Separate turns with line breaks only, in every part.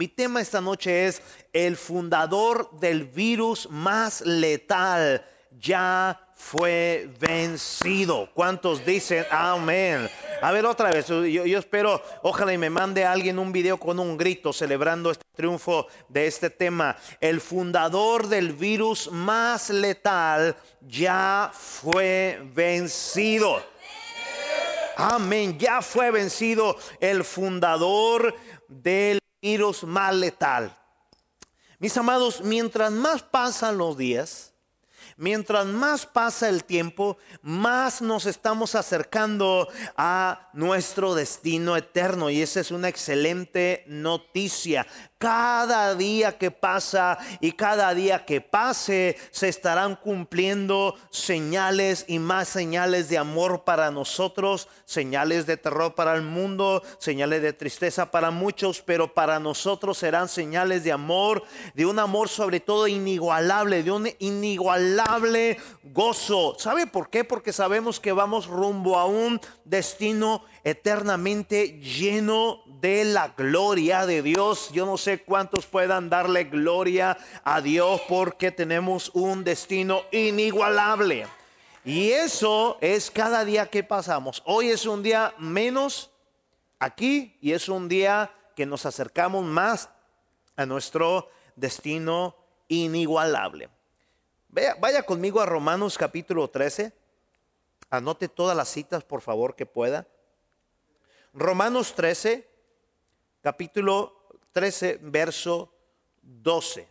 Mi tema esta noche es el fundador del virus más letal ya fue vencido. ¿Cuántos dicen amén? A ver otra vez, yo, yo, espero, ojalá y me mande alguien un video con un grito celebrando este triunfo de este tema. El fundador del virus más letal ya fue vencido. Amén, ya fue vencido el fundador del más letal. Mis amados, mientras más pasan los días, Mientras más pasa el tiempo, más nos estamos acercando a nuestro destino eterno. Y esa es una excelente noticia. Cada día que pasa y cada día que pase se estarán cumpliendo señales y más señales de amor para nosotros, señales de terror para el mundo, señales de tristeza para muchos, pero para nosotros serán señales de amor, de un amor sobre todo inigualable, de un inigualable gozo. ¿Sabe por qué? Porque sabemos que vamos rumbo a un destino eternamente lleno de la gloria de Dios. Yo no sé cuántos puedan darle gloria a Dios porque tenemos un destino inigualable. Y eso es cada día que pasamos. Hoy es un día menos aquí y es un día que nos acercamos más a nuestro destino inigualable. Vaya, conmigo a Romanos capítulo 13. Anote todas las citas, por favor, que pueda. Romanos 13, capítulo 13, verso 12.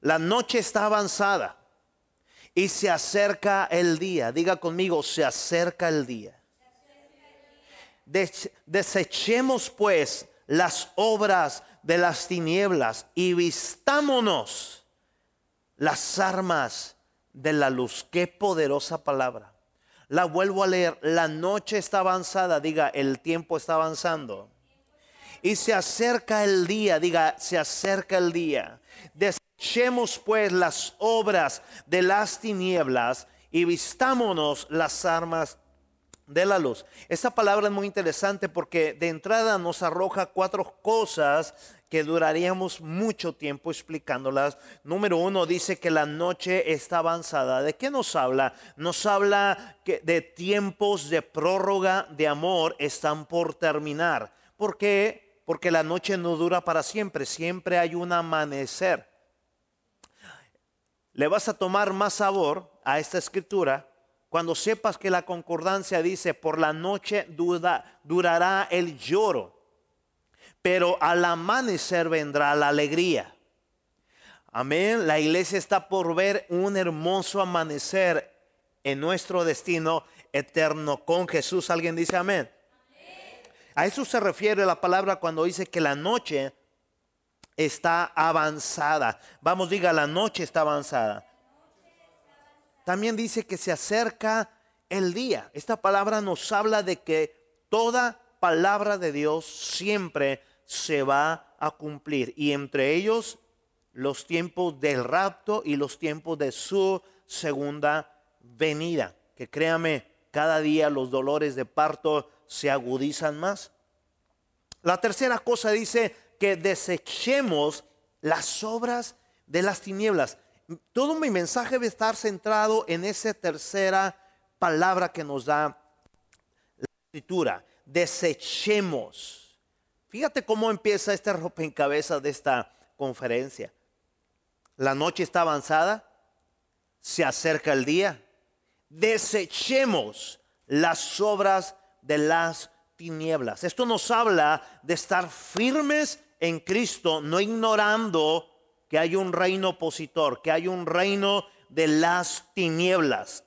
La noche está avanzada y se acerca el día. Diga conmigo, se acerca el día. Desechemos pues las obras de las tinieblas y vistámonos las armas de la luz. Qué poderosa palabra. La vuelvo a leer. La noche está avanzada, diga, el tiempo está avanzando. Y se acerca el día, diga, se acerca el día. Desechemos pues las obras de las tinieblas y vistámonos las armas de la luz. Esta palabra es muy interesante porque de entrada nos arroja cuatro cosas que duraríamos mucho tiempo explicándolas. Número uno dice que la noche está avanzada. ¿De qué nos habla? Nos habla que de tiempos de prórroga de amor están por terminar. ¿Por qué? Porque la noche no dura para siempre, siempre hay un amanecer. Le vas a tomar más sabor a esta escritura cuando sepas que la concordancia dice, por la noche durará el lloro, pero al amanecer vendrá la alegría. Amén. La iglesia está por ver un hermoso amanecer en nuestro destino eterno con Jesús. ¿Alguien dice amén? A eso se refiere la palabra cuando dice que la noche está avanzada. Vamos, diga, la noche está avanzada también dice que se acerca el día. Esta palabra nos habla de que toda palabra de Dios siempre se va a cumplir. Y entre ellos los tiempos del rapto y los tiempos de su segunda venida. Que créame, cada día los dolores de parto se agudizan más. La tercera cosa dice que desechemos las obras de las tinieblas todo mi mensaje debe estar centrado en esa tercera palabra que nos da la escritura. Desechemos. Fíjate cómo empieza este rompecabezas de esta conferencia. La noche está avanzada, se acerca el día. Desechemos las obras de las tinieblas. Esto nos habla de estar firmes en Cristo, no ignorando que hay un reino opositor, que hay un reino de las tinieblas.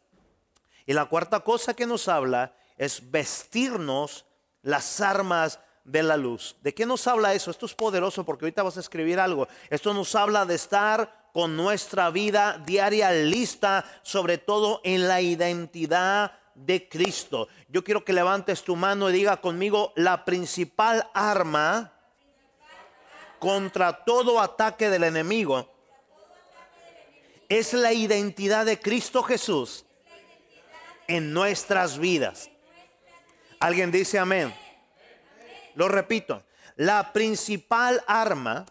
Y la cuarta cosa que nos habla es vestirnos las armas de la luz. ¿De qué nos habla eso? Esto es poderoso porque ahorita vas a escribir algo. Esto nos habla de estar con nuestra vida diaria lista, sobre todo en la identidad de Cristo. Yo quiero que levantes tu mano y diga conmigo, la principal arma contra todo ataque del enemigo es la identidad de Cristo Jesús en nuestras vidas. ¿Alguien dice amén? Lo repito, la principal arma,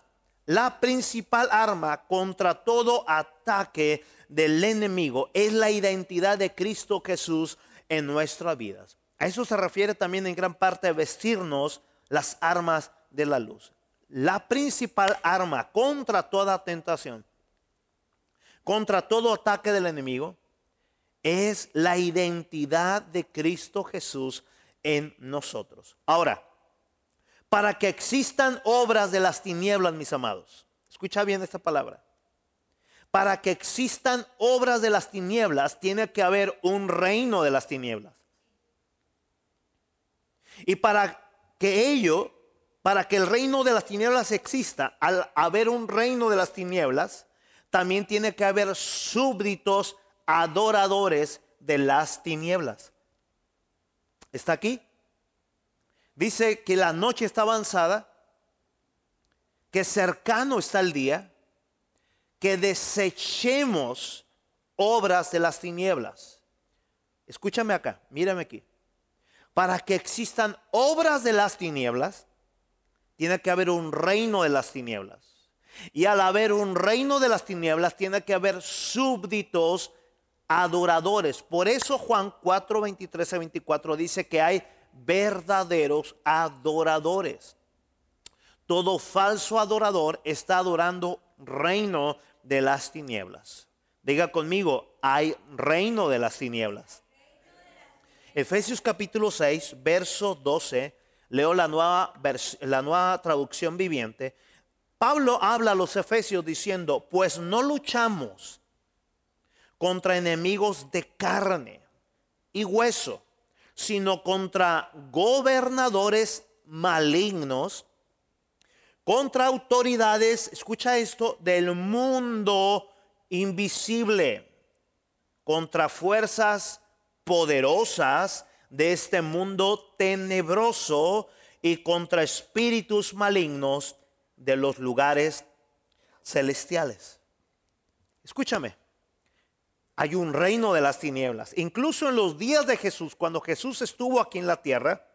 la principal arma contra todo ataque del enemigo es la identidad de Cristo Jesús en nuestras vidas. A eso se refiere también en gran parte vestirnos las armas de la luz. La principal arma contra toda tentación, contra todo ataque del enemigo, es la identidad de Cristo Jesús en nosotros. Ahora, para que existan obras de las tinieblas, mis amados, escucha bien esta palabra. Para que existan obras de las tinieblas, tiene que haber un reino de las tinieblas. Y para que ello, para que el reino de las tinieblas exista, al haber un reino de las tinieblas, también tiene que haber súbditos adoradores de las tinieblas. ¿Está aquí? Dice que la noche está avanzada, que cercano está el día, que desechemos obras de las tinieblas. Escúchame acá, mírame aquí. Para que existan obras de las tinieblas, tiene que haber un reino de las tinieblas. Y al haber un reino de las tinieblas, tiene que haber súbditos adoradores. Por eso Juan 4, 23 a 24 dice que hay verdaderos adoradores. Todo falso adorador está adorando reino de las tinieblas. Diga conmigo, hay reino de las tinieblas. Efesios capítulo 6, verso 12, leo la nueva, la nueva traducción viviente. Pablo habla a los efesios diciendo, pues no luchamos contra enemigos de carne y hueso, sino contra gobernadores malignos, contra autoridades, escucha esto, del mundo invisible, contra fuerzas poderosas de este mundo tenebroso y contra espíritus malignos de los lugares celestiales. Escúchame hay un reino de las tinieblas. Incluso en los días de Jesús, cuando Jesús estuvo aquí en la tierra,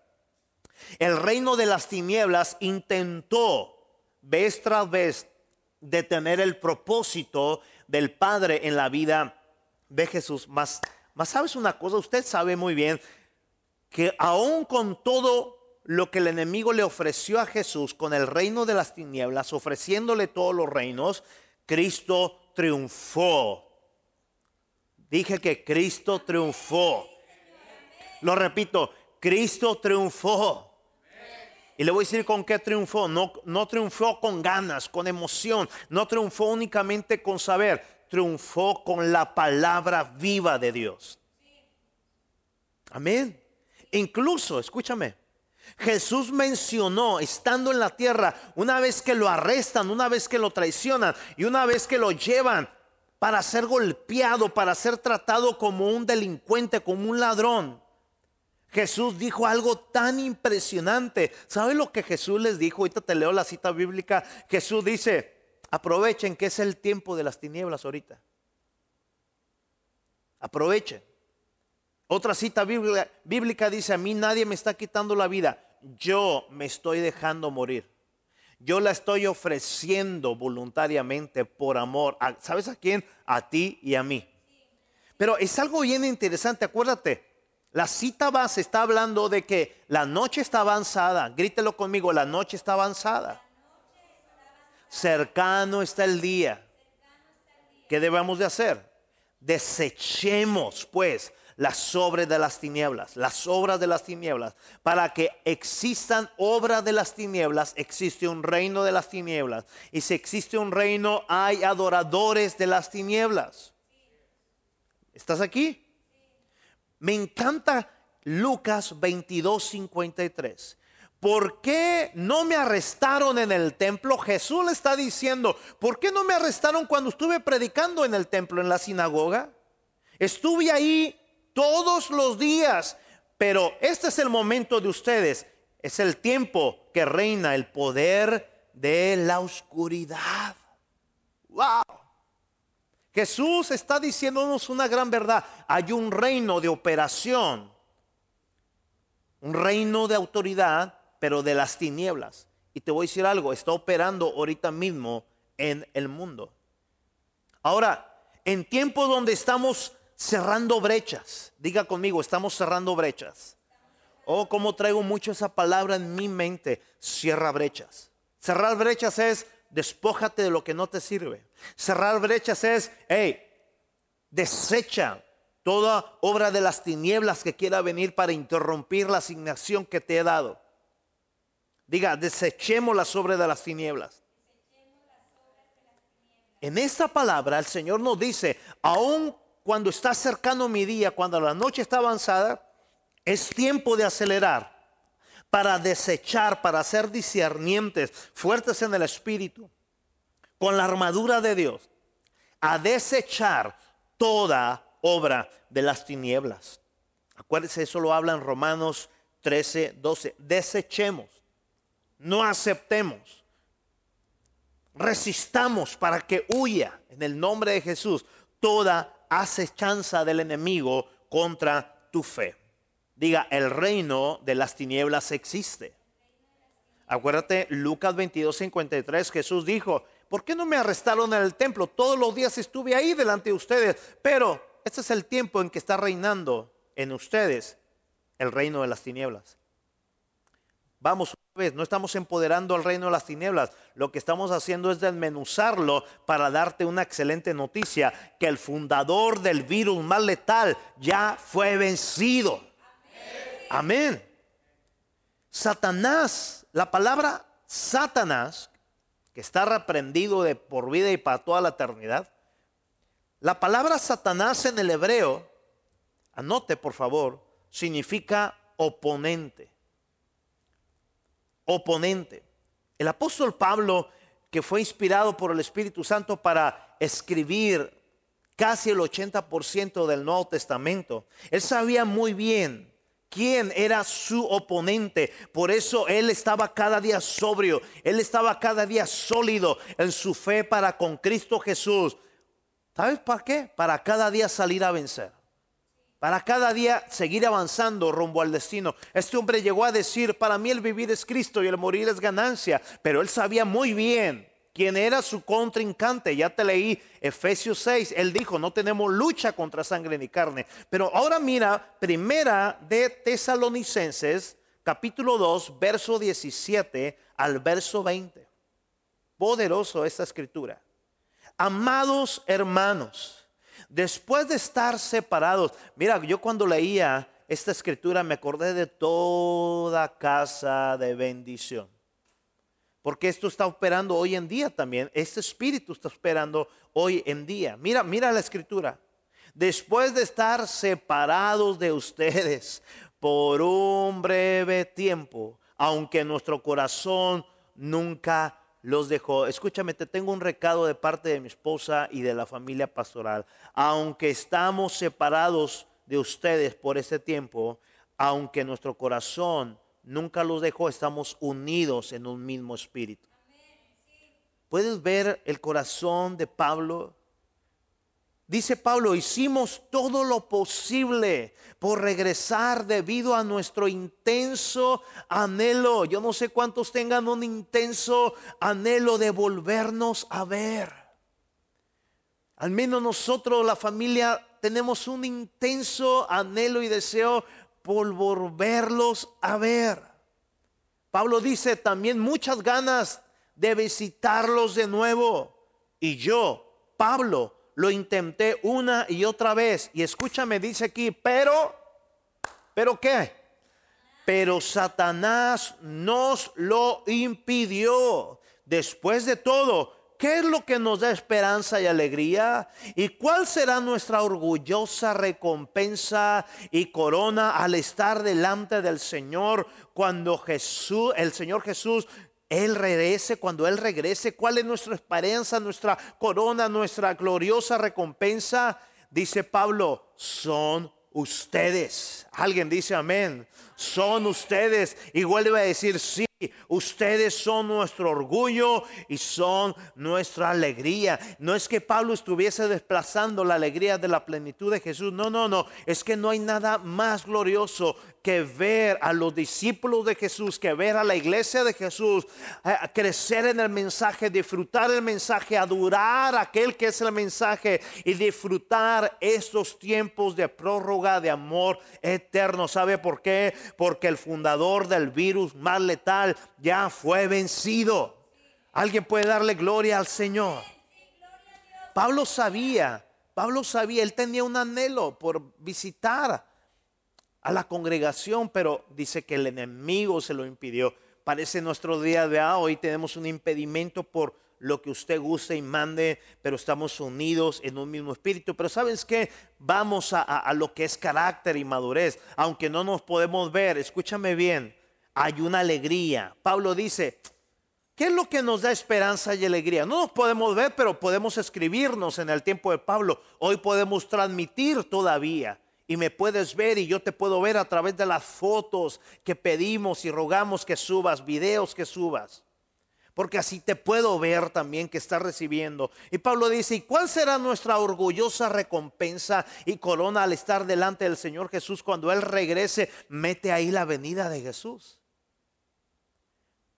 el reino de las tinieblas intentó vez tras vez detener el propósito del Padre en la vida de Jesús. Más, más sabes una cosa, usted sabe muy bien que aún con todo lo que el enemigo le ofreció a Jesús con el reino de las tinieblas, ofreciéndole todos los reinos, Cristo triunfó Dije que Cristo triunfó. Lo repito, Cristo triunfó. Y le voy a decir con qué triunfó. No, no triunfó con ganas, con emoción. No triunfó únicamente con saber. Triunfó con la palabra viva de Dios. Amén. Incluso, escúchame, Jesús mencionó, estando en la tierra, una vez que lo arrestan, una vez que lo traicionan y una vez que lo llevan para ser golpeado, para ser tratado como un delincuente, como un ladrón. Jesús dijo algo tan impresionante. ¿Sabe lo que Jesús les dijo? Ahorita te leo la cita bíblica. Jesús dice, aprovechen que es el tiempo de las tinieblas ahorita. Aprovechen. Otra cita bíblica, bíblica dice, a mí nadie me está quitando la vida. Yo me estoy dejando morir yo la estoy ofreciendo voluntariamente por amor. ¿Sabes a quién? A ti y a mí. Pero es algo bien interesante, acuérdate. La cita base está hablando de que la noche está avanzada. Grítelo conmigo, la noche está avanzada. Cercano está el día. ¿Qué debemos de hacer? Desechemos pues las obras de las tinieblas, las obras de las tinieblas. Para que existan obras de las tinieblas, existe un reino de las tinieblas. Y si existe un reino, hay adoradores de las tinieblas. ¿Estás aquí? Me encanta Lucas 22, 53. ¿por qué no me arrestaron en el templo? Jesús le está diciendo, ¿por qué no me arrestaron cuando estuve predicando en el templo, en la sinagoga? Estuve ahí todos los días, pero este es el momento de ustedes, es el tiempo que reina el poder de la oscuridad. ¡Wow! Jesús está diciéndonos una gran verdad. Hay un reino de operación, un reino de autoridad, pero de las tinieblas. Y te voy a decir algo, está operando ahorita mismo en el mundo. Ahora, en tiempos donde estamos cerrando brechas, diga conmigo, estamos cerrando brechas. Oh, como traigo mucho esa palabra en mi mente, cierra brechas. Cerrar brechas es despójate de lo que no te sirve. Cerrar brechas es, hey, desecha toda obra de las tinieblas que quiera venir para interrumpir la asignación que te he dado. Diga, desechemos las obras de las tinieblas. En esta palabra el Señor nos dice, aun cuando está cercano mi día, cuando la noche está avanzada, es tiempo de acelerar para desechar, para ser discernientes, fuertes en el espíritu, con la armadura de Dios, a desechar toda obra de las tinieblas. Acuérdense, eso lo habla en Romanos 13, 12. Desechemos, no aceptemos, resistamos para que huya en el nombre de Jesús toda acechanza del enemigo contra tu fe. Diga, el reino de las tinieblas existe. Acuérdate, Lucas 22, 53, Jesús dijo, ¿por qué no me arrestaron en el templo? Todos los días estuve ahí delante de ustedes, pero este es el tiempo en que está reinando en ustedes el reino de las tinieblas. Vamos no estamos empoderando al reino de las tinieblas, lo que estamos haciendo es desmenuzarlo para darte una excelente noticia, que el fundador del virus más letal ya fue vencido. Amén. Satanás, la palabra Satanás, que está reprendido de por vida y para toda la eternidad. La palabra Satanás en el hebreo, anote por favor, significa oponente. Oponente. El apóstol Pablo, que fue inspirado por el Espíritu Santo para escribir casi el 80% del Nuevo Testamento, él sabía muy bien quién era su oponente. Por eso él estaba cada día sobrio, él estaba cada día sólido en su fe para con Cristo Jesús. ¿Sabes para qué? Para cada día salir a vencer. Para cada día seguir avanzando rumbo al destino. Este hombre llegó a decir, para mí el vivir es Cristo y el morir es ganancia. Pero él sabía muy bien quien era su contrincante. Ya te leí Efesios 6, él dijo, no tenemos lucha contra sangre ni carne. Pero ahora mira, primera de Tesalonicenses, capítulo 2, verso 17 al verso 20. Poderoso esta escritura. Amados hermanos, después de estar separados, mira, yo cuando leía esta escritura me acordé de toda casa de bendición. Porque esto está operando hoy en día también. Este espíritu está operando hoy en día. Mira, mira la escritura. Después de estar separados de ustedes por un breve tiempo, aunque nuestro corazón nunca los dejó. Escúchame, te tengo un recado de parte de mi esposa y de la familia pastoral. Aunque estamos separados de ustedes por ese tiempo, aunque nuestro corazón nunca los dejó, estamos unidos en un mismo espíritu. ¿Puedes ver el corazón de Pablo? Dice Pablo, hicimos todo lo posible por regresar debido a nuestro intenso anhelo. Yo no sé cuántos tengan un intenso anhelo de volvernos a ver. Al menos nosotros, la familia, tenemos un intenso anhelo y deseo por volverlos a ver. Pablo dice también muchas ganas de visitarlos de nuevo. Y yo, Pablo, lo intenté una y otra vez. Y escúchame, dice aquí, pero, pero qué? Pero Satanás nos lo impidió. Después de todo, ¿qué es lo que nos da esperanza y alegría? ¿Y cuál será nuestra orgullosa recompensa y corona al estar delante del Señor cuando Jesús, el Señor Jesús él regrese, cuando Él regrese, ¿cuál es nuestra esperanza, nuestra corona, nuestra gloriosa recompensa? Dice Pablo, son ustedes. Alguien dice amén. Son ustedes. Y vuelve a decir, sí, Ustedes son nuestro orgullo y son nuestra alegría. No es que Pablo estuviese desplazando la alegría de la plenitud de Jesús. No, no, no. Es que no hay nada más glorioso que ver a los discípulos de Jesús, que ver a la iglesia de Jesús eh, crecer en el mensaje, disfrutar el mensaje, adorar aquel que es el mensaje y disfrutar estos tiempos de prórroga de amor eterno. ¿Sabe por qué? Porque el fundador del virus más letal ya fue vencido. Alguien puede darle gloria al Señor. Pablo sabía, Pablo sabía, él tenía un anhelo por visitar a la congregación, pero dice que el enemigo se lo impidió. Parece nuestro día de hoy tenemos un impedimento por lo que usted guste y mande, pero estamos unidos en un mismo espíritu. Pero sabes que vamos a, a, lo que es carácter y madurez, aunque no nos podemos ver, escúchame bien, hay una alegría. Pablo dice, ¿qué es lo que nos da esperanza y alegría? No nos podemos ver, pero podemos escribirnos en el tiempo de Pablo. Hoy podemos transmitir todavía. Y me puedes ver y yo te puedo ver a través de las fotos que pedimos y rogamos que subas, videos que subas. Porque así te puedo ver también que estás recibiendo. Y Pablo dice, ¿y cuál será nuestra orgullosa recompensa y corona al estar delante del Señor Jesús cuando Él regrese? Mete ahí la venida de Jesús.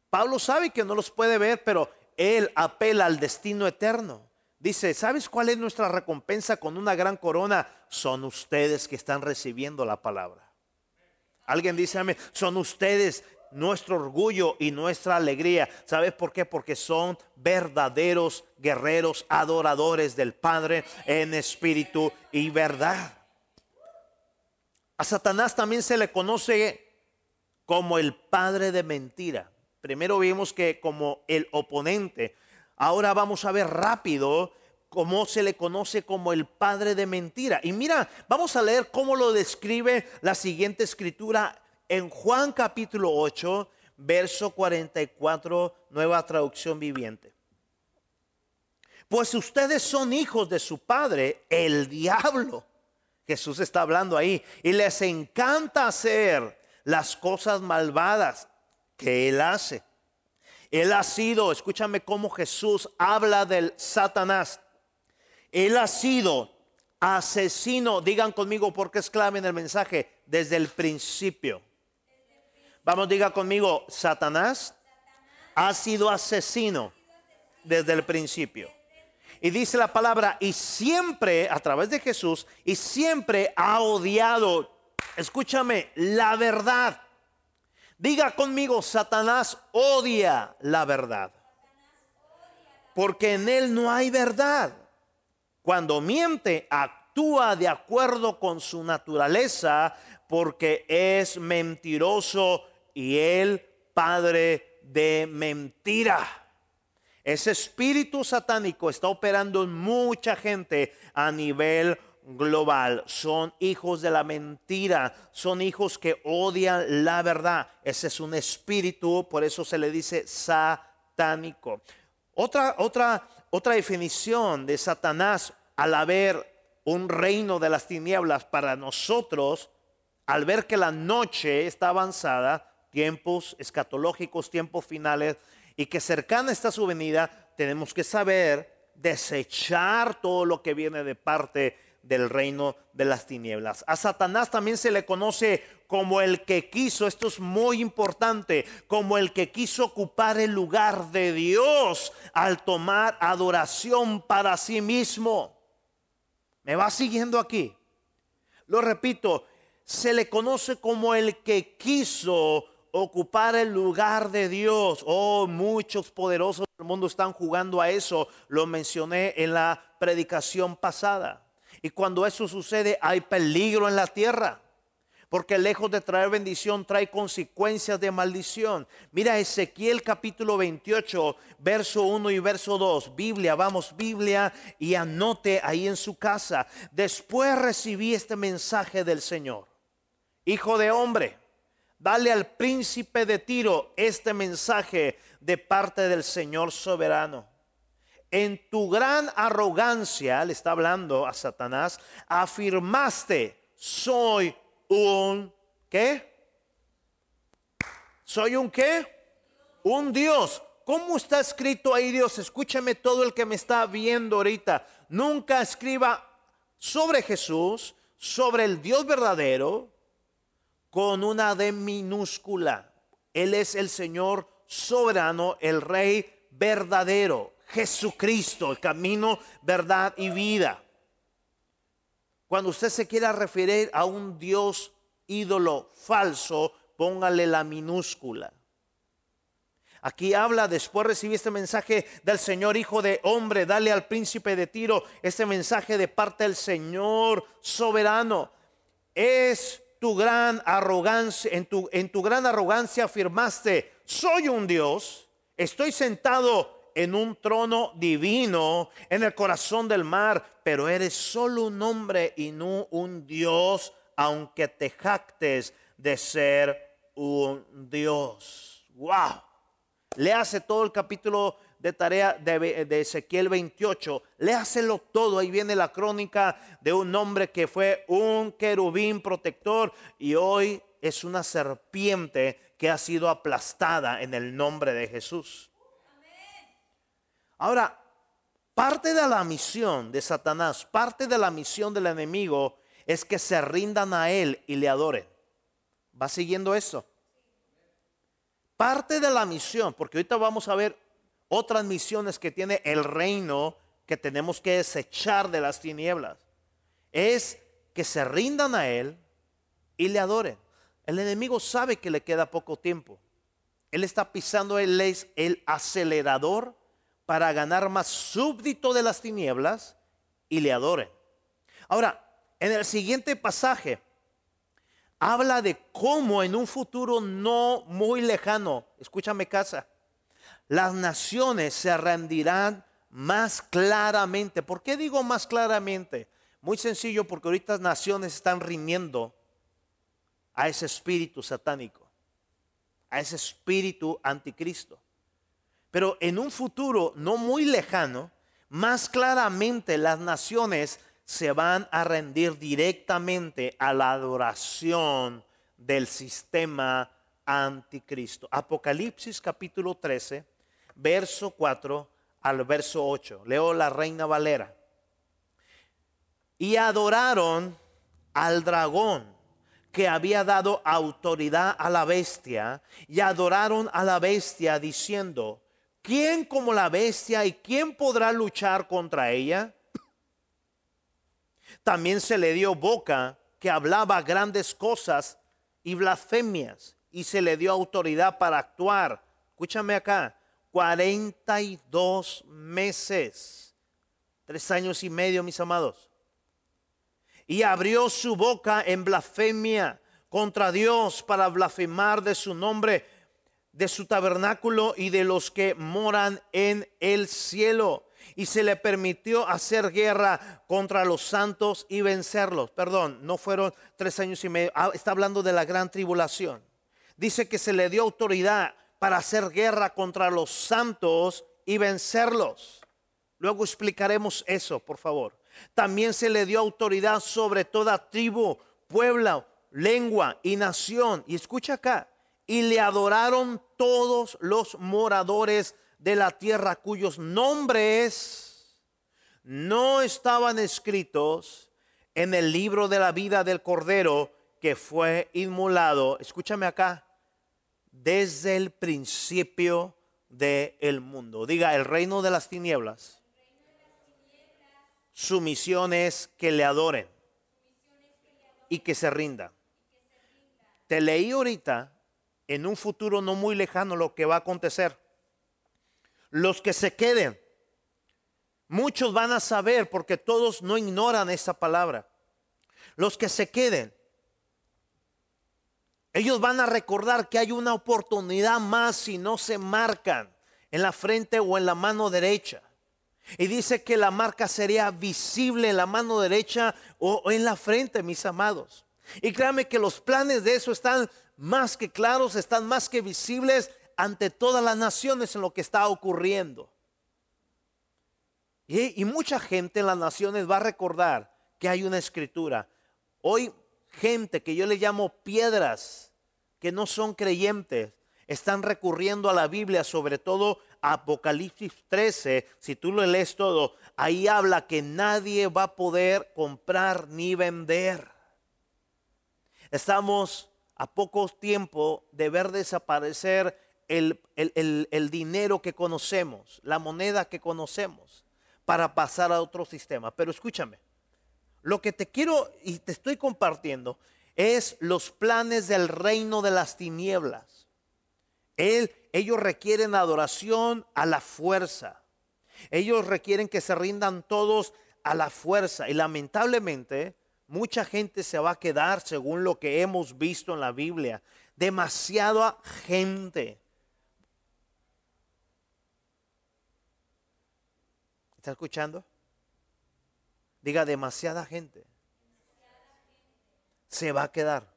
Pablo sabe que no los puede ver, pero él apela al destino eterno. Dice, ¿sabes cuál es nuestra recompensa con una gran corona? Son ustedes que están recibiendo la palabra. Alguien dice, amén, son ustedes nuestro orgullo y nuestra alegría. ¿Sabes por qué? Porque son verdaderos guerreros, adoradores del Padre en espíritu y verdad. A Satanás también se le conoce como el padre de mentira. Primero vimos que como el oponente. Ahora vamos a ver rápido cómo se le conoce como el padre de mentira. Y mira, vamos a leer cómo lo describe la siguiente escritura en Juan capítulo 8, verso 44, nueva traducción viviente. Pues ustedes son hijos de su padre, el diablo. Jesús está hablando ahí. Y les encanta hacer las cosas malvadas que Él hace. Él ha sido, escúchame cómo Jesús habla del Satanás. Él ha sido asesino, digan conmigo porque es clave en el mensaje, desde el principio. Vamos, diga conmigo, Satanás ha sido asesino desde el principio. Y dice la palabra, y siempre, a través de Jesús, y siempre ha odiado, escúchame, la verdad. Diga conmigo, Satanás odia la verdad. Porque en él no hay verdad. Cuando miente, actúa de acuerdo con su naturaleza porque es mentiroso y el padre de mentira. Ese espíritu satánico está operando en mucha gente a nivel global. Son hijos de la mentira, son hijos que odian la verdad. Ese es un espíritu, por eso se le dice satánico. Otra, otra, otra definición de Satanás al haber un reino de las tinieblas para nosotros, al ver que la noche está avanzada, tiempos escatológicos, tiempos finales, y que cercana está su venida, tenemos que saber desechar todo lo que viene de parte del reino de las tinieblas. A Satanás también se le conoce como el que quiso, esto es muy importante, como el que quiso ocupar el lugar de Dios al tomar adoración para sí mismo. ¿Me va siguiendo aquí? Lo repito, se le conoce como el que quiso ocupar el lugar de Dios. Oh, muchos poderosos del mundo están jugando a eso. Lo mencioné en la predicación pasada. Y cuando eso sucede hay peligro en la tierra. porque lejos de traer bendición trae consecuencias de maldición. Mira Ezequiel capítulo 28, verso 1 y verso 2. Biblia, vamos, Biblia y anote ahí en su casa. Después recibí este mensaje del Señor. Hijo de hombre, dale al príncipe de Tiro este mensaje de parte del Señor soberano. En tu gran arrogancia, le está hablando a Satanás, afirmaste, soy un ¿qué? ¿Soy un qué? Un Dios. ¿Cómo está escrito ahí Dios? Escúchame todo el que me está viendo ahorita. Nunca escriba sobre Jesús, sobre el Dios verdadero, con una D minúscula. Él es el Señor soberano, el Rey verdadero, Jesucristo, el camino, verdad y vida. Cuando usted se quiera referir a un Dios ídolo falso, póngale la minúscula. Aquí habla, después recibí este mensaje del Señor Hijo de Hombre, dale al príncipe de Tiro este mensaje de parte del Señor soberano. Es tu gran arrogancia, en tu, en tu gran arrogancia afirmaste, soy un Dios, estoy sentado en un trono divino en el corazón del mar, pero eres solo un hombre y no un Dios, aunque te jactes de ser un Dios. ¡Wow! Le hace todo el capítulo de tarea de, de, Ezequiel 28, léaselo todo, ahí viene la crónica de un hombre que fue un querubín protector y hoy es una serpiente que ha sido aplastada en el nombre de Jesús. Ahora, parte de la misión de Satanás, parte de la misión del enemigo es que se rindan a él y le adoren. ¿Va siguiendo eso? Parte de la misión, porque ahorita vamos a ver otras misiones que tiene el reino que tenemos que desechar de las tinieblas, es que se rindan a él y le adoren. El enemigo sabe que le queda poco tiempo. Él está pisando el, el acelerador para ganar más súbdito de las tinieblas y le adoren. Ahora, en el siguiente pasaje, habla de cómo en un futuro no muy lejano, escúchame casa, las naciones se rendirán más claramente. ¿Por qué digo más claramente? Muy sencillo, porque ahorita las naciones están riñendo a ese espíritu satánico, a ese espíritu anticristo. Pero en un futuro no muy lejano, más claramente las naciones se van a rendir directamente a la adoración del sistema anticristo. Apocalipsis capítulo 13, verso 4 al verso 8. Leo la Reina Valera. Y adoraron al dragón que había dado autoridad a la bestia y adoraron a la bestia diciendo, ¿quién como la bestia y quién podrá luchar contra ella? También se le dio boca que hablaba grandes cosas y blasfemias y se le dio autoridad para actuar. Escúchame acá, 42 meses, tres años y medio, mis amados. Y abrió su boca en blasfemia contra Dios para blasfemar de su nombre de su tabernáculo y de los que moran en el cielo. Y se le permitió hacer guerra contra los santos y vencerlos. Perdón, no fueron tres años y medio. Ah, está hablando de la gran tribulación. Dice que se le dio autoridad para hacer guerra contra los santos y vencerlos. Luego explicaremos eso, por favor. También se le dio autoridad sobre toda tribu, pueblo, lengua y nación. Y escucha acá, y le adoraron todos los moradores de la tierra cuyos nombres no estaban escritos en el libro de la vida del Cordero que fue inmolado, escúchame acá, desde el principio del mundo. Diga, el reino de las tinieblas. Su misión es que le adoren y que se rindan. Te leí ahorita en un futuro no muy lejano lo que va a acontecer. Los que se queden, muchos van a saber porque todos no ignoran esa palabra. Los que se queden Ellos van a recordar que hay una oportunidad más si no se marcan en la frente o en la mano derecha. Y dice que la marca sería visible en la mano derecha o en la frente, mis amados. Y créanme que los planes de eso están más que claros, están más que visibles ante todas las naciones en lo que está ocurriendo. Y, mucha gente en las naciones va a recordar que hay una escritura. Hoy gente que yo le llamo piedras, que no son creyentes, están recurriendo a la Biblia, sobre todo Apocalipsis 13, si tú lo lees todo, ahí habla que nadie va a poder comprar ni vender. Estamos a poco tiempo de ver desaparecer el, el, dinero que conocemos, la moneda que conocemos, para pasar a otro sistema. Pero escúchame, lo que te quiero y te estoy compartiendo es los planes del reino de las tinieblas. ellos requieren adoración a la fuerza. Ellos requieren que se rindan todos a la fuerza. Y lamentablemente mucha gente se va a quedar, según lo que hemos visto en la Biblia, demasiada gente. ¿Está escuchando? Diga, demasiada gente se va a quedar.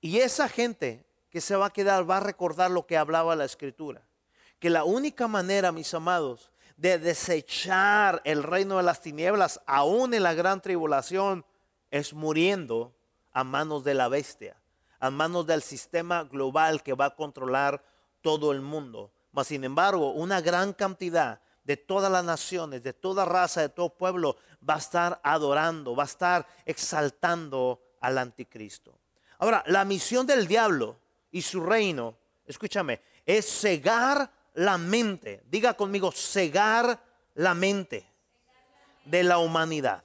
Y esa gente que se va a quedar va a recordar lo que hablaba la escritura. Que la única manera, mis amados, de desechar el reino de las tinieblas, aún en la gran tribulación, es muriendo a manos de la bestia, a manos del sistema global que va a controlar todo el mundo. Mas, sin embargo, una gran cantidad de todas las naciones, de toda raza, de todo pueblo, va a estar adorando, va a estar exaltando al anticristo. Ahora, la misión del diablo y su reino, escúchame, es cegar la mente. Diga conmigo, cegar la mente de la humanidad.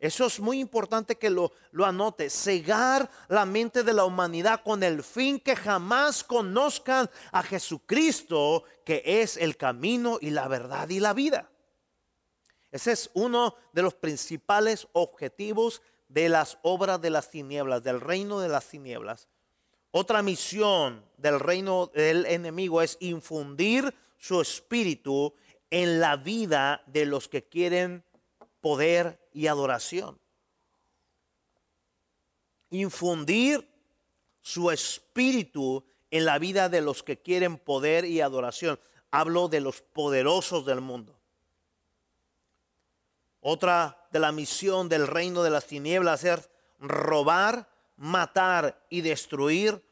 Eso es muy importante que lo, lo, anote. Cegar la mente de la humanidad con el fin que jamás conozcan a Jesucristo, que es el camino y la verdad y la vida. Ese es uno de los principales objetivos de las obras de las tinieblas, del reino de las tinieblas. Otra misión del reino del enemigo es infundir su espíritu en la vida de los que quieren poder y adoración. Infundir su espíritu en la vida de los que quieren poder y adoración. Hablo de los poderosos del mundo. Otra de la misión del reino de las tinieblas es robar, matar y destruir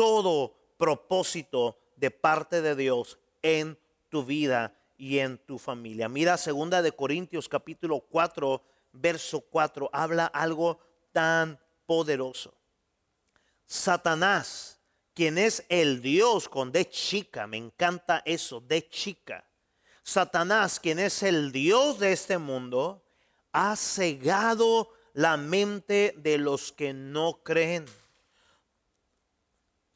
todo propósito de parte de Dios en tu vida y en tu familia. Mira, segunda de Corintios capítulo 4, verso 4, habla algo tan poderoso. Satanás, quien es el Dios con de chica, me encanta eso, de chica Satanás, quien es el Dios de este mundo, ha cegado la mente de los que no creen.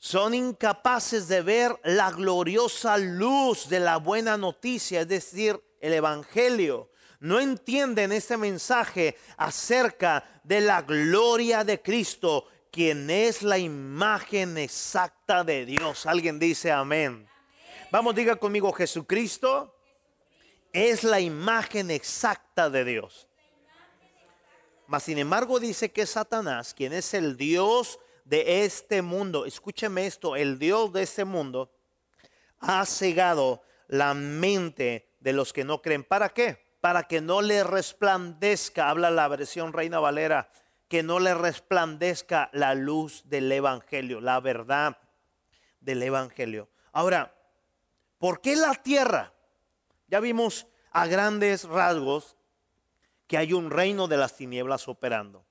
Son incapaces de ver la gloriosa luz de la buena noticia, es decir, el Evangelio. No entienden este mensaje acerca de la gloria de Cristo, quien es la imagen exacta de Dios. Alguien dice amén. Vamos, diga conmigo, Jesucristo es la imagen exacta de Dios. Mas sin embargo dice que Satanás, quien es el Dios de este mundo, escúcheme esto, el Dios de este mundo, ha cegado la mente de los que no creen. ¿Para qué? Para que no le resplandezca, habla la versión Reina Valera, que no le resplandezca la luz del Evangelio, la verdad del Evangelio. Ahora, ¿por qué la tierra? Ya vimos a grandes rasgos que hay un reino de las tinieblas operando.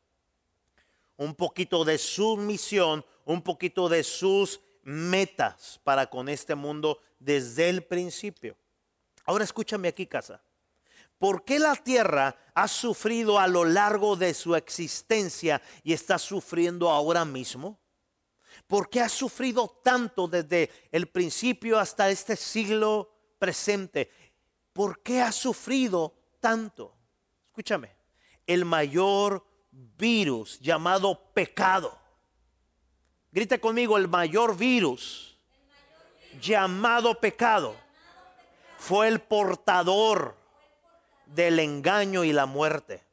Un poquito de su misión, un poquito de sus metas para con este mundo desde el principio. Ahora escúchame aquí, casa. ¿Por qué la tierra ha sufrido a lo largo de su existencia y está sufriendo ahora mismo? ¿Por qué ha sufrido tanto desde el principio hasta este siglo presente? ¿por qué ha sufrido tanto? Escúchame, el mayor virus llamado pecado Grite conmigo, el mayor virus llamado pecado fue el portador del engaño y la muerte.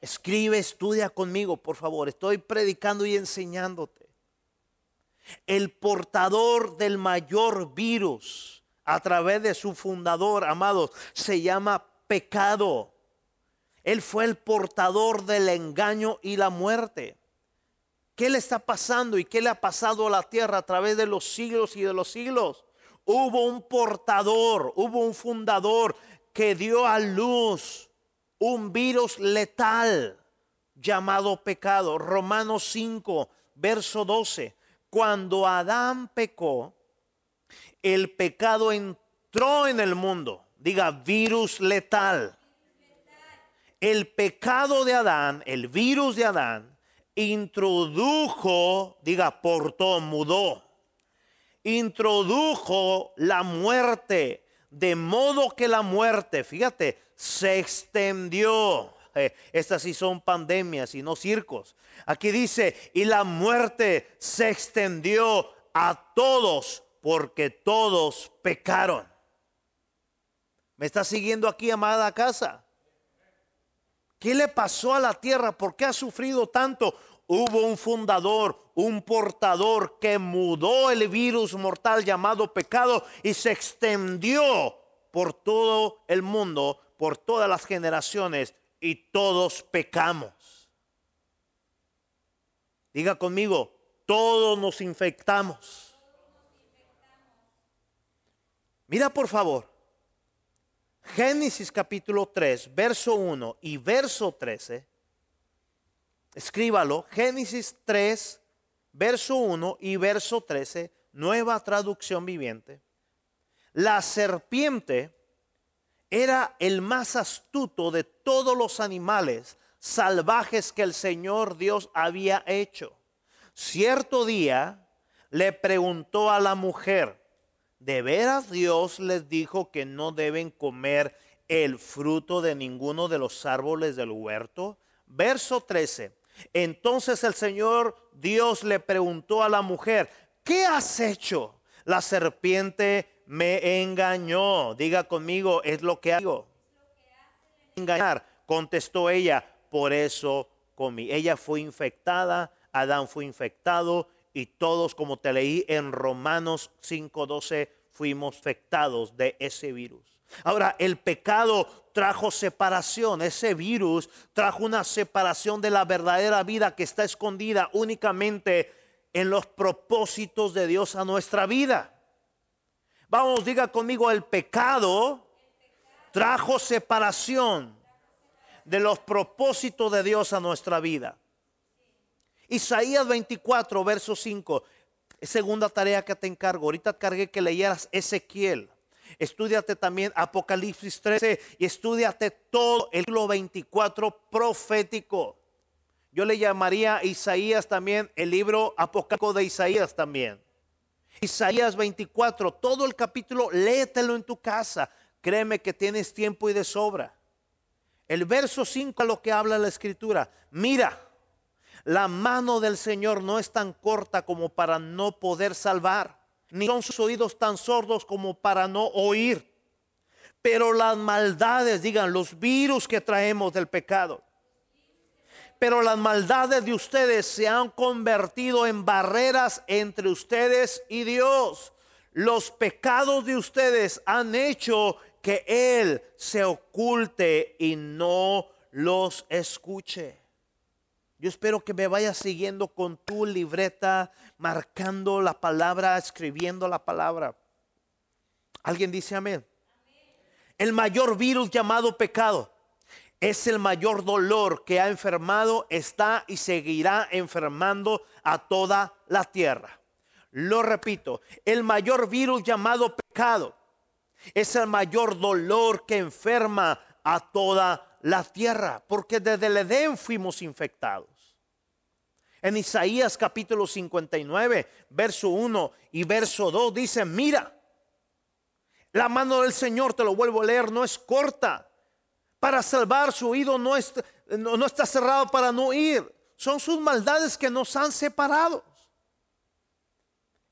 Escribe, estudia conmigo, por favor. Estoy predicando y enseñándote. El portador del mayor virus a través de su fundador, amados, se llama pecado. Él fue el portador del engaño y la muerte. ¿Qué le está pasando y qué le ha pasado a la tierra a través de los siglos y de los siglos? Hubo un portador, hubo un fundador que dio a luz un virus letal llamado pecado. Romanos 5, verso 12. Cuando Adán pecó, el pecado entró en el mundo. Diga, virus letal. El pecado de Adán, el virus de Adán, introdujo, diga, portó, mudó, introdujo la muerte, de modo que la muerte, fíjate, se extendió. Eh, estas sí son pandemias y no circos. Aquí dice, y la muerte se extendió a todos porque todos pecaron. ¿Me está siguiendo aquí, amada casa? ¿Qué le pasó a la tierra? ¿Por qué ha sufrido tanto? Hubo un fundador, un portador que mudó el virus mortal llamado pecado y se extendió por todo el mundo, por todas las generaciones y todos pecamos. Diga conmigo, todos nos infectamos. Mira por favor, Génesis capítulo 3, verso 1 y verso 13. Escríbalo, Génesis 3, verso 1 y verso 13, nueva traducción viviente. La serpiente era el más astuto de todos los animales salvajes que el Señor Dios había hecho. Cierto día le preguntó a la mujer, ¿De veras Dios les dijo que no deben comer el fruto de ninguno de los árboles del huerto? Verso 13. Entonces el Señor Dios le preguntó a la mujer, ¿qué has hecho? La serpiente me engañó. Diga conmigo, es lo que hago. Engañar, contestó ella, por eso comí. Ella fue infectada, Adán fue infectado y todos, como te leí en Romanos 5:12, fuimos afectados de ese virus. Ahora, el pecado trajo separación, ese virus trajo una separación de la verdadera vida que está escondida únicamente en los propósitos de Dios a nuestra vida. Vamos, diga conmigo, el pecado trajo separación de los propósitos de Dios a nuestra vida. Isaías 24, verso 5. Segunda tarea que te encargo. Ahorita cargué que leyeras Ezequiel. Estudiate también Apocalipsis 13 y estudiate todo el siglo 24 profético. Yo le llamaría Isaías también el libro apocalíptico de Isaías también. Isaías 24, todo el capítulo, léetelo en tu casa. Créeme que tienes tiempo y de sobra. El verso 5 a lo que habla la escritura. Mira, la mano del Señor no es tan corta como para no poder salvar, ni son sus oídos tan sordos como para no oír. Pero las maldades, digan, los virus que traemos del pecado. Pero las maldades de ustedes se han convertido en barreras entre ustedes y Dios. Los pecados de ustedes han hecho que Él se oculte y no los escuche. Yo espero que me vayas siguiendo con tu libreta, marcando la palabra, escribiendo la palabra. ¿Alguien dice amén? El mayor virus llamado pecado es el mayor dolor que ha enfermado, está y seguirá enfermando a toda la tierra. Lo repito, el mayor virus llamado pecado es el mayor dolor que enferma a toda la tierra, porque desde el Edén fuimos infectados. En Isaías capítulo 59, verso 1 y verso 2 dice, mira, la mano del Señor, te lo vuelvo a leer, no es corta para salvar su oído, no, no está cerrado para no oír. Son sus maldades que nos han separado.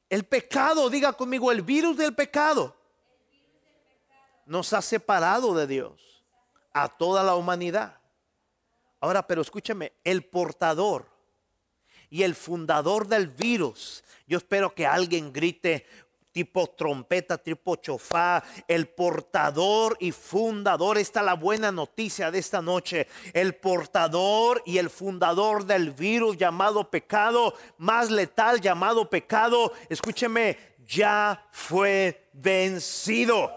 El pecado, diga conmigo, el virus del pecado nos ha separado de Dios a toda la humanidad. Ahora, pero escúcheme, el portador y el fundador del virus, yo espero que alguien grite, tipo trompeta, tipo chofá, el portador y fundador. Esta es la buena noticia de esta noche. El portador y el fundador del virus llamado pecado, más letal llamado pecado, escúcheme, ya fue vencido.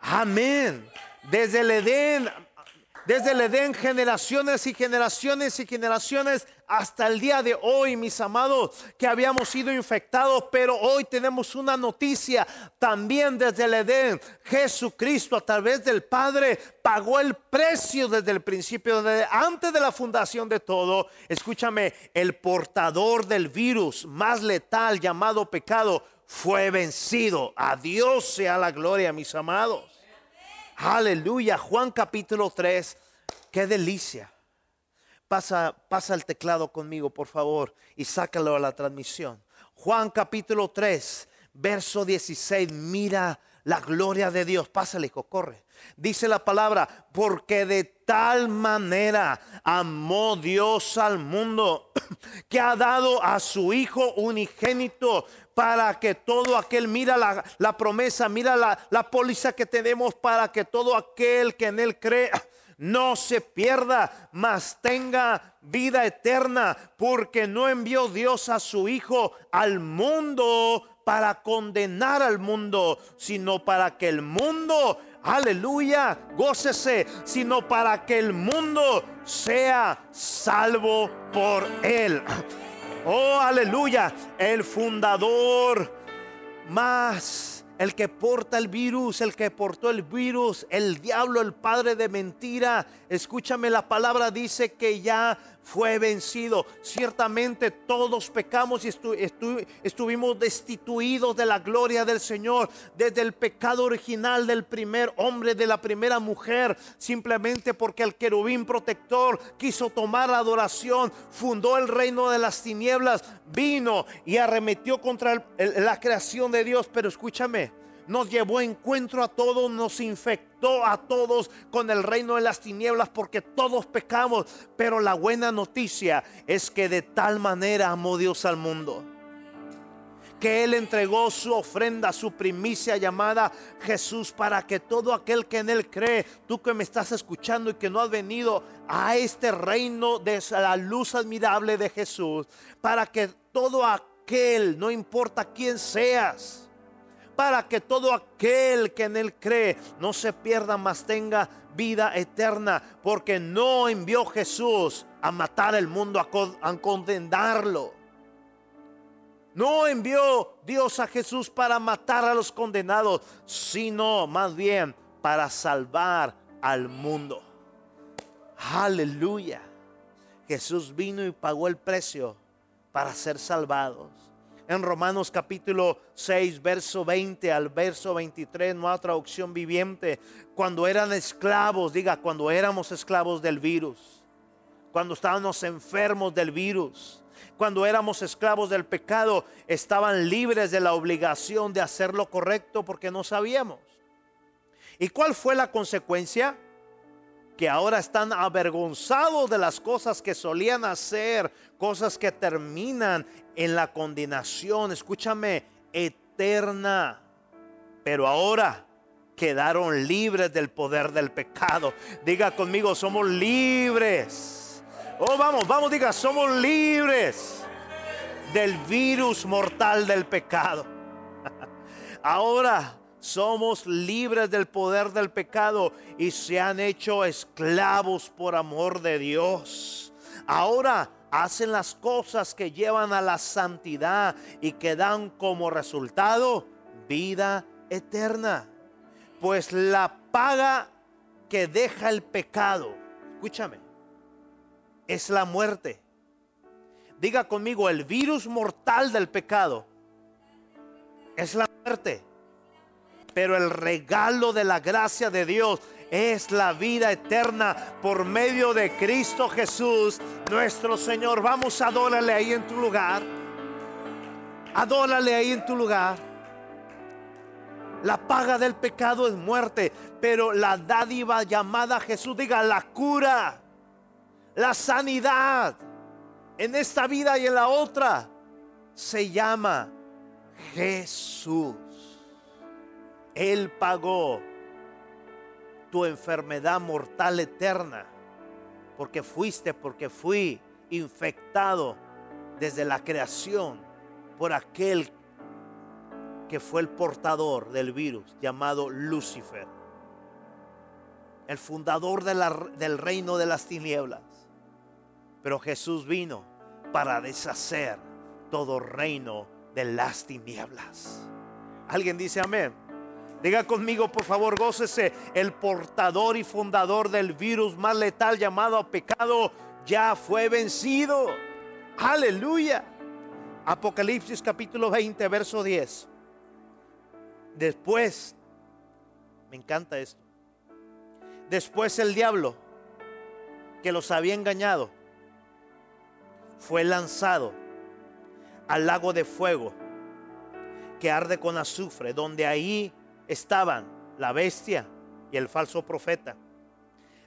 Amén. Desde el Edén desde el Edén, generaciones y generaciones y generaciones hasta el día de hoy, mis amados, que habíamos sido infectados, pero hoy tenemos una noticia también desde el Edén. Jesucristo a través del Padre pagó el precio desde el principio, antes de la fundación de todo. Escúchame, el portador del virus más letal llamado pecado fue vencido. A Dios sea la gloria, mis amados. Aleluya. Juan capítulo 3. Qué delicia. Pasa, pasa el teclado conmigo, por favor, y sácalo a la transmisión. Juan capítulo 3, verso 16. Mira la gloria de Dios. Pásale, hijo, corre. Dice la palabra, porque de tal manera amó Dios al mundo que ha dado a su Hijo unigénito para que todo aquel, mira la, promesa, mira la, la póliza que tenemos para que todo aquel que en él cree no se pierda, mas tenga vida eterna, porque no envió Dios a su Hijo al mundo para condenar al mundo, sino para que el mundo, aleluya, gócese, sino para que el mundo sea salvo por él. Oh, aleluya. El fundador más el que porta el virus, el que portó el virus, el diablo, el padre de mentira. Escúchame, la palabra dice que ya fue vencido. Ciertamente todos pecamos y estuvimos destituidos de la gloria del Señor desde el pecado original del primer hombre, de la primera mujer, simplemente porque el querubín protector quiso tomar la adoración, fundó el reino de las tinieblas, vino y arremetió contra la creación de Dios. Pero escúchame, nos llevó encuentro a todos, nos infectó a todos con el reino de las tinieblas porque todos pecamos. Pero la buena noticia es que de tal manera amó Dios al mundo que Él entregó su ofrenda, su primicia llamada Jesús, para que todo aquel que en Él cree, tú que me estás escuchando y que no has venido a este reino de la luz admirable de Jesús, para que todo aquel, no importa quién seas, para que todo aquel que en él cree no se pierda, mas tenga vida eterna, porque no envió Jesús a matar el mundo, a, condenarlo. No envió Dios a Jesús para matar a los condenados, sino más bien para salvar al mundo. Aleluya. Jesús vino y pagó el precio para ser salvados en Romanos capítulo 6, verso 20 al verso 23, nueva traducción viviente, cuando eran esclavos, diga, cuando éramos esclavos del virus, cuando estábamos enfermos del virus, cuando éramos esclavos del pecado, estaban libres de la obligación de hacer lo correcto porque no sabíamos. ¿Y cuál fue la consecuencia? Que ahora están avergonzados de las cosas que solían hacer, cosas que terminan en la condenación, escúchame, eterna. Pero ahora quedaron libres del poder del pecado. Diga conmigo, somos libres. Oh, vamos, vamos, diga, somos libres del virus mortal del pecado. Ahora somos libres del poder del pecado y se han hecho esclavos por amor de Dios. Ahora hacen las cosas que llevan a la santidad y que dan como resultado vida eterna. Pues la paga que deja el pecado, escúchame, es la muerte. Diga conmigo, el virus mortal del pecado es la muerte pero el regalo de la gracia de Dios es la vida eterna por medio de Cristo Jesús, nuestro Señor. Vamos, adórale ahí en tu lugar. Adórale ahí en tu lugar. La paga del pecado es muerte, pero la dádiva llamada Jesús, diga la cura, la sanidad en esta vida y en la otra, se llama Jesús. Él pagó tu enfermedad mortal eterna, porque fuiste, porque fui infectado desde la creación por aquel que fue el portador del virus llamado Lucifer, el fundador del reino de las tinieblas. Pero Jesús vino para deshacer todo reino de las tinieblas. ¿Alguien dice amén? Diga conmigo, por favor, gócese. El portador y fundador del virus más letal llamado pecado ya fue vencido. Aleluya. Apocalipsis capítulo 20, verso 10. Después, me encanta esto. Después el diablo que los había engañado fue lanzado al lago de fuego que arde con azufre, donde ahí estaban la bestia y el falso profeta.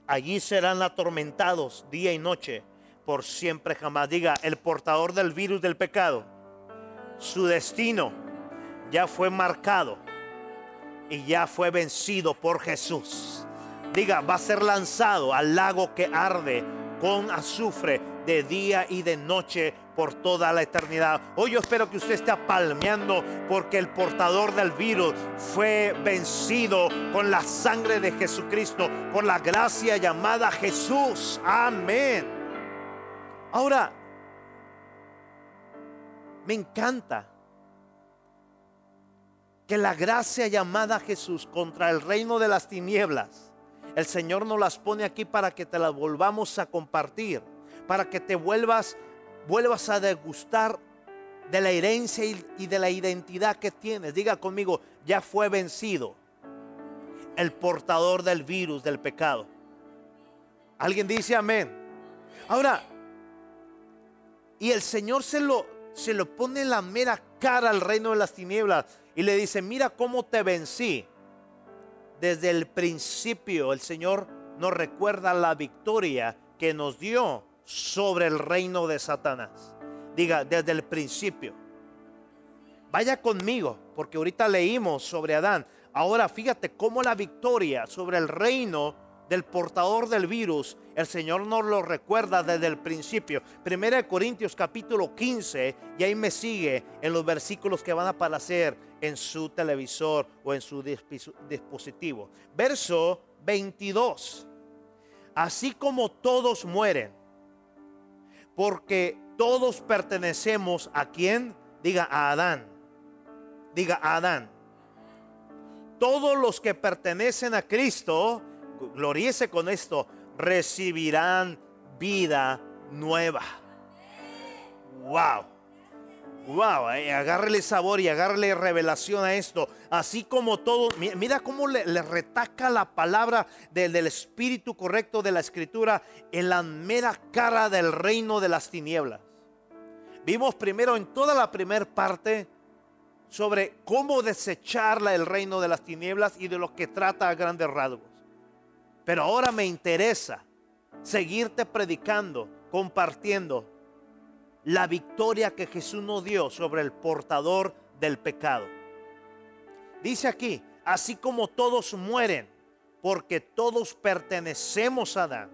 Allí serán atormentados día y noche por siempre jamás. Diga, el portador del virus del pecado, su destino ya fue marcado y ya fue vencido por Jesús. Diga, va a ser lanzado al lago que arde con azufre de día y de noche por toda la eternidad. Hoy yo espero que usted esté palmeando porque el portador del virus fue vencido con la sangre de Jesucristo, por la gracia llamada Jesús. Amén. Ahora, me encanta que la gracia llamada Jesús contra el reino de las tinieblas, el Señor nos las pone aquí para que te las volvamos a compartir, para que te vuelvas vuelvas a degustar de la herencia y, de la identidad que tienes. Diga conmigo, ya fue vencido el portador del virus del pecado. ¿Alguien dice amén? Ahora, y el Señor se lo, se lo pone en la mera cara al reino de las tinieblas y le dice, mira cómo te vencí. Desde el principio el Señor nos recuerda la victoria que nos dio sobre el reino de Satanás. Diga, desde el principio. Vaya conmigo, porque ahorita leímos sobre Adán. Ahora fíjate cómo la victoria sobre el reino del portador del virus, el Señor nos lo recuerda desde el principio. Primera de Corintios capítulo 15, y ahí me sigue en los versículos que van a aparecer en su televisor o en su dispositivo. Verso 22. Así como todos mueren, porque todos pertenecemos a quien, diga a Adán, diga a Adán. Todos los que pertenecen a Cristo, gloríese con esto, recibirán vida nueva. Wow. Wow, eh, agárrele sabor y agárrele revelación a esto. Así como todo, mira cómo le, retaca la palabra del, espíritu correcto de la escritura en la mera cara del reino de las tinieblas. Vimos primero en toda la primera parte sobre cómo desecharla el reino de las tinieblas y de lo que trata a grandes rasgos. Pero ahora me interesa seguirte predicando, compartiendo la victoria que Jesús nos dio sobre el portador del pecado. Dice aquí, así como todos mueren, porque todos pertenecemos a Adán.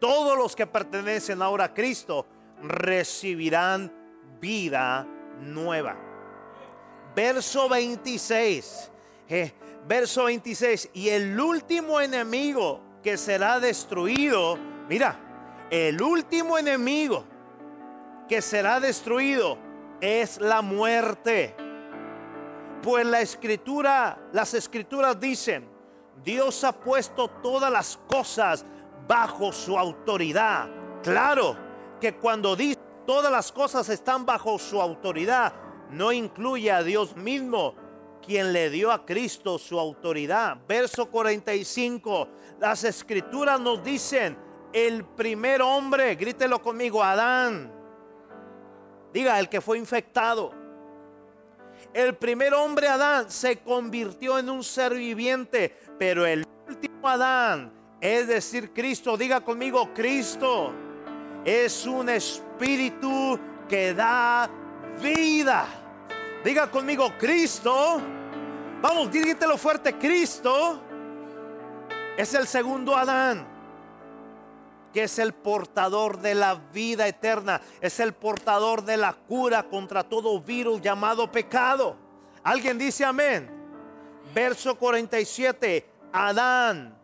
Todos los que pertenecen ahora a Cristo recibirán vida nueva. Verso 26. Eh, verso 26. Y el último enemigo que será destruido, mira, el último enemigo que será destruido es la muerte. Pues la escritura, las escrituras dicen, Dios ha puesto todas las cosas bajo su autoridad. Claro que cuando dice todas las cosas están bajo su autoridad, no incluye a Dios mismo, quien le dio a Cristo su autoridad. Verso 45, las escrituras nos dicen, el primer hombre, grítelo conmigo, Adán. Diga, el que fue infectado. El primer hombre, Adán, se convirtió en un ser viviente, pero el último Adán, es decir, Cristo, diga conmigo, Cristo es un espíritu que da vida. Diga conmigo, Cristo. Vamos, dígitelo fuerte, Cristo es el segundo Adán, que es el portador de la vida eterna, es el portador de la cura contra todo virus llamado pecado. ¿Alguien dice amén? Verso 47, Adán,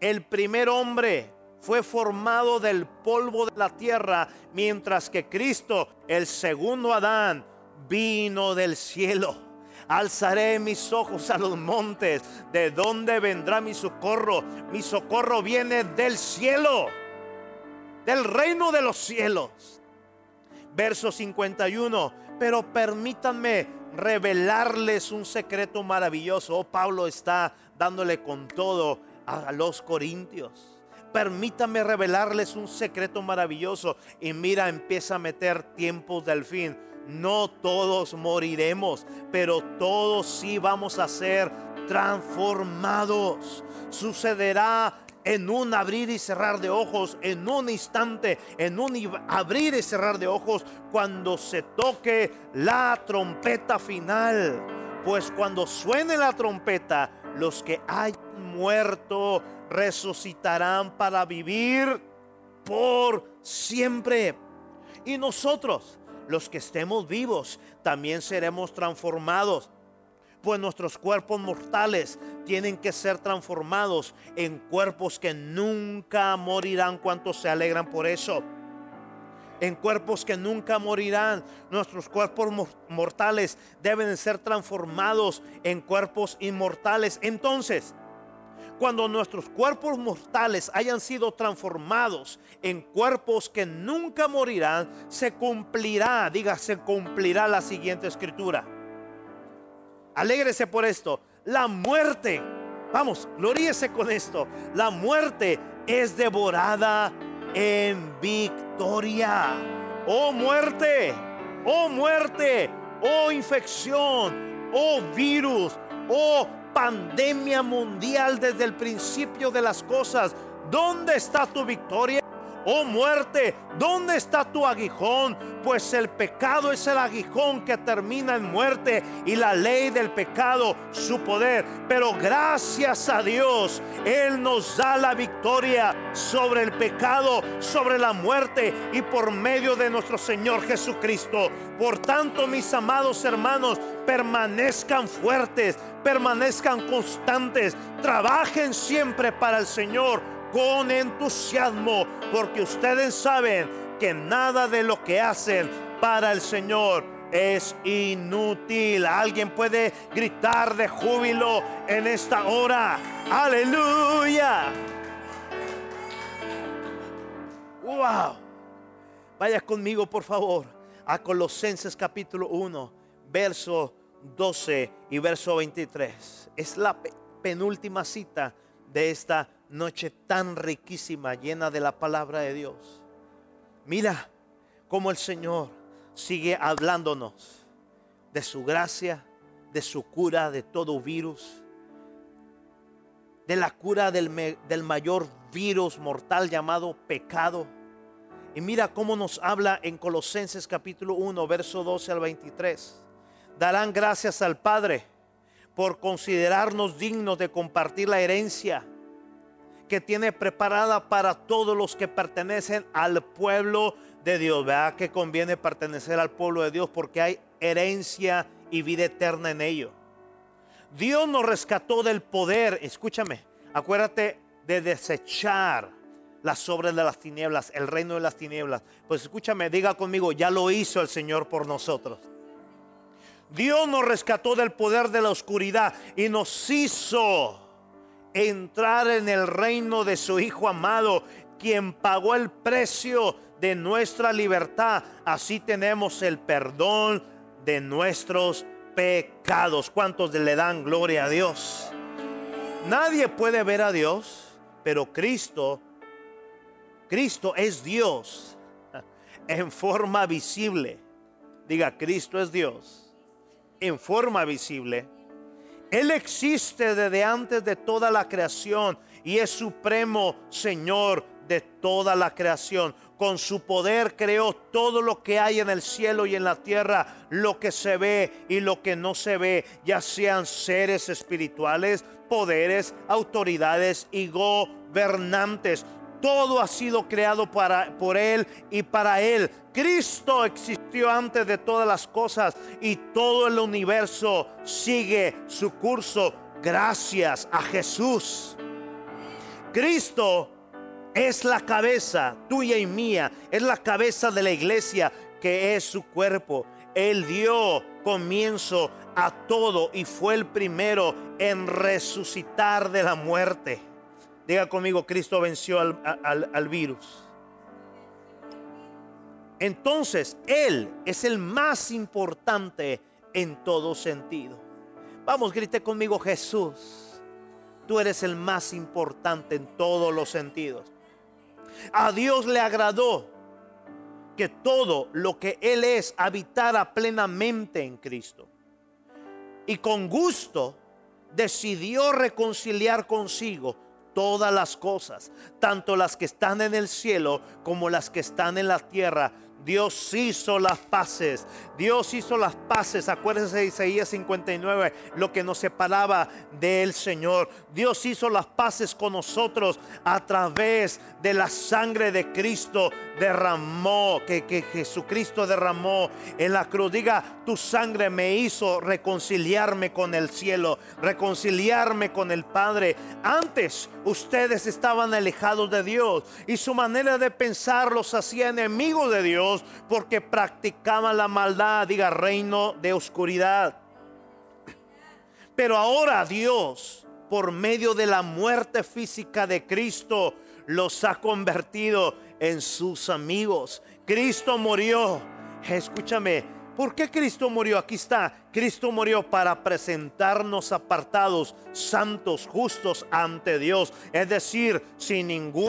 el primer hombre, fue formado del polvo de la tierra, mientras que Cristo, el segundo Adán, vino del cielo. Alzaré mis ojos a los montes, ¿de dónde vendrá mi socorro? Mi socorro viene del cielo, del reino de los cielos. Verso 51, pero permítanme revelarles un secreto maravilloso. Oh, Pablo está dándole con todo a los corintios. Permítame revelarles un secreto maravilloso. Y mira, empieza a meter tiempos del fin. No todos moriremos, pero todos sí vamos a ser transformados. Sucederá en un abrir y cerrar de ojos, en un instante, en un abrir y cerrar de ojos, cuando se toque la trompeta final. Pues cuando suene la trompeta, los que hayan muerto resucitarán para vivir por siempre. Y nosotros, los que estemos vivos, también seremos transformados. Pues nuestros cuerpos mortales tienen que ser transformados en cuerpos que nunca morirán. ¿Cuántos se alegran por eso? En cuerpos que nunca morirán. Nuestros cuerpos mortales deben ser transformados en cuerpos inmortales. Entonces, cuando nuestros cuerpos mortales hayan sido transformados en cuerpos que nunca morirán, se cumplirá, diga, se cumplirá la siguiente escritura. Alégrese por esto. La muerte, vamos, gloríese con esto. La muerte es devorada en victoria. Oh muerte, oh muerte, oh infección, oh virus, oh pandemia mundial desde el principio de las cosas. ¿Dónde está tu victoria? Oh muerte, ¿dónde está tu aguijón? Pues el pecado es el aguijón que termina en muerte y la ley del pecado su poder. Pero gracias a Dios, Él nos da la victoria sobre el pecado, sobre la muerte y por medio de nuestro Señor Jesucristo. Por tanto, mis amados hermanos, permanezcan fuertes, permanezcan constantes, trabajen siempre para el Señor con entusiasmo, porque ustedes saben que nada de lo que hacen para el Señor es inútil. Alguien puede gritar de júbilo en esta hora. Aleluya. Wow. Vaya conmigo, por favor, a Colosenses capítulo 1, verso 12 y verso 23. Es la penúltima cita de esta noche tan riquísima, llena de la palabra de Dios. Mira cómo el Señor sigue hablándonos de su gracia, de su cura de todo virus, de la cura del, del mayor virus mortal llamado pecado. Y mira cómo nos habla en Colosenses capítulo 1, verso 12 al 23. Darán gracias al Padre por considerarnos dignos de compartir la herencia que tiene preparada para todos los que pertenecen al pueblo de Dios. Vea que conviene pertenecer al pueblo de Dios porque hay herencia y vida eterna en ello. Dios nos rescató del poder, escúchame, acuérdate de desechar las obras de las tinieblas, el reino de las tinieblas. Pues escúchame, diga conmigo, ya lo hizo el Señor por nosotros. Dios nos rescató del poder de la oscuridad y nos hizo entrar en el reino de su Hijo amado, quien pagó el precio de nuestra libertad. Así tenemos el perdón de nuestros pecados. ¿Cuántos le dan gloria a Dios? Nadie puede ver a Dios, pero Cristo, Cristo es Dios en forma visible. Diga, Cristo es Dios en forma visible. Él existe desde antes de toda la creación y es supremo Señor de toda la creación. Con su poder creó todo lo que hay en el cielo y en la tierra, lo que se ve y lo que no se ve, ya sean seres espirituales, poderes, autoridades y gobernantes. Todo ha sido creado para, por Él y para Él. Cristo existió antes de todas las cosas y todo el universo sigue su curso gracias a Jesús. Cristo es la cabeza tuya y mía, es la cabeza de la iglesia que es su cuerpo. Él dio comienzo a todo y fue el primero en resucitar de la muerte. Diga conmigo, Cristo venció al, virus. Entonces, Él es el más importante en todo sentido. Vamos, grite conmigo, Jesús. Tú eres el más importante en todos los sentidos. A Dios le agradó que todo lo que Él es habitara plenamente en Cristo. Y con gusto decidió reconciliar consigo todas las cosas, tanto las que están en el cielo como las que están en la tierra, Dios hizo las paces. Dios hizo las paces. Acuérdense de Isaías 59, lo que nos separaba del Señor. Dios hizo las paces con nosotros a través de la sangre de Cristo derramó, que, que Jesucristo derramó en la cruz. Diga, tu sangre me hizo reconciliarme con el cielo, reconciliarme con el Padre. Antes ustedes estaban alejados de Dios y su manera de pensar los hacía enemigos de Dios porque practicaban la maldad, diga reino de oscuridad. Pero ahora Dios, por medio de la muerte física de Cristo, los ha convertido en sus amigos. Cristo murió. Escúchame, ¿por qué Cristo murió? Aquí está. Cristo murió para presentarnos apartados, santos, justos ante Dios. Es decir, sin ningún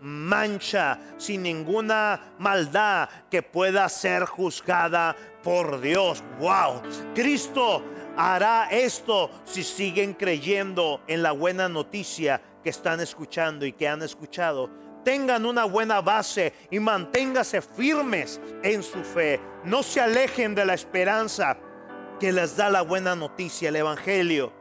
mancha, sin ninguna maldad que pueda ser juzgada por Dios. Wow, Cristo hará esto si siguen creyendo en la buena noticia que están escuchando y que han escuchado. Tengan una buena base y manténgase firmes en su fe. No se alejen de la esperanza que les da la buena noticia, el Evangelio,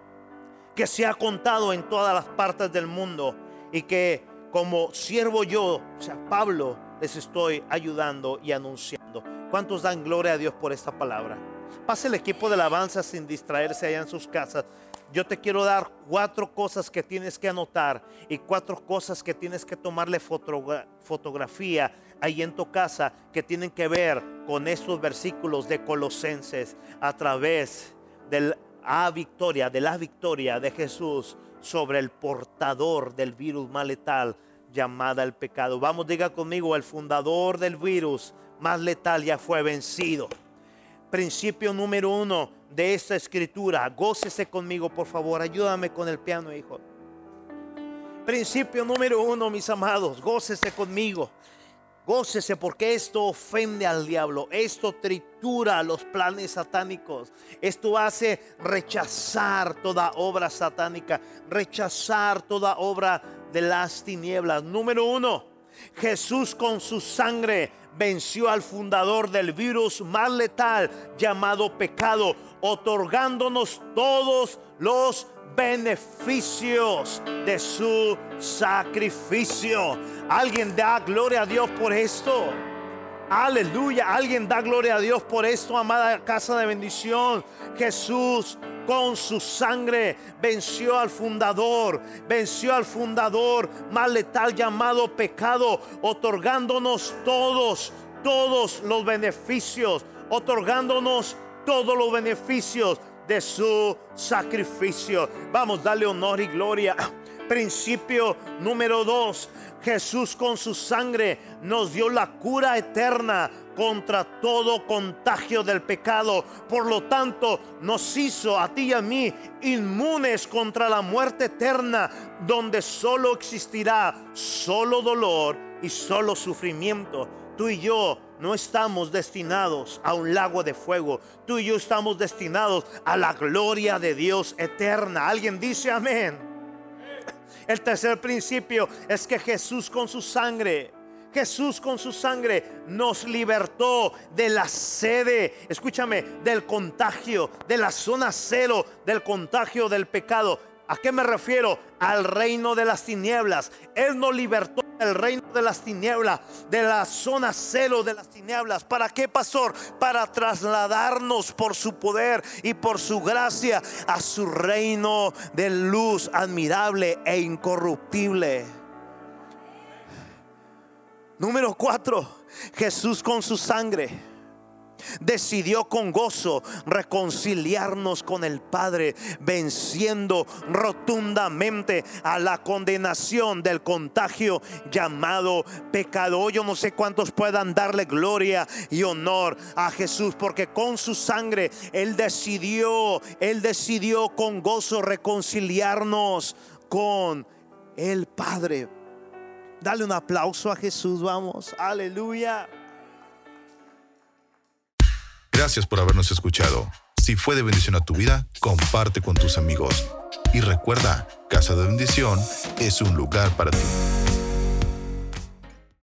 que se ha contado en todas las partes del mundo y que como siervo yo, o sea, Pablo, les estoy ayudando y anunciando. ¿Cuántos dan gloria a Dios por esta palabra? Pase el equipo de alabanza sin distraerse allá en sus casas. Yo te quiero dar cuatro cosas que tienes que anotar y cuatro cosas que tienes que tomarle fotografía ahí en tu casa que tienen que ver con estos versículos de Colosenses a través de la victoria, de la victoria de Jesús sobre el portador del virus más letal llamada el pecado. Vamos, diga conmigo, el fundador del virus más letal ya fue vencido. Principio número uno de esta escritura. Gócese conmigo, por favor. Ayúdame con el piano, hijo. Principio número uno, mis amados. Gócese conmigo. Gócese porque esto ofende al diablo, esto tritura los planes satánicos, esto hace rechazar toda obra satánica, rechazar toda obra de las tinieblas. Número uno, Jesús con su sangre venció al fundador del virus más letal llamado pecado, otorgándonos todos los beneficios de su sacrificio. Alguien da gloria a Dios por esto. Aleluya. Alguien da gloria a Dios por esto, amada casa de bendición. Jesús con su sangre venció al fundador, venció al fundador más letal llamado pecado, otorgándonos todos, todos los beneficios, otorgándonos todos los beneficios de su sacrificio. Vamos, darle honor y gloria. Principio número dos. Jesús con su sangre nos dio la cura eterna contra todo contagio del pecado. Por lo tanto, nos hizo a ti y a mí inmunes contra la muerte eterna, donde solo existirá solo dolor y solo sufrimiento. Tú y yo no estamos destinados a un lago de fuego. Tú y yo estamos destinados a la gloria de Dios eterna. Alguien dice amén. El tercer principio es que Jesús con su sangre Jesús con su sangre nos libertó de la sede, escúchame, del contagio, de la zona cero, del contagio del pecado. ¿A qué me refiero? Al reino de las tinieblas. Él nos libertó del reino de las tinieblas, de la zona cero de las tinieblas. ¿Para qué, pastor? Para trasladarnos por su poder y por su gracia a su reino de luz admirable e incorruptible. Número cuatro, Jesús con su sangre decidió con gozo reconciliarnos con el Padre, venciendo rotundamente a la condenación del contagio llamado pecado. Yo no sé cuántos puedan darle gloria y honor a Jesús, porque con su sangre Él decidió, Él decidió con gozo reconciliarnos con el Padre. Dale un aplauso a Jesús, vamos, aleluya.
Gracias por habernos escuchado. Si fue de bendición a tu vida, comparte con tus amigos. Y recuerda, Casa de Bendición es un lugar para ti.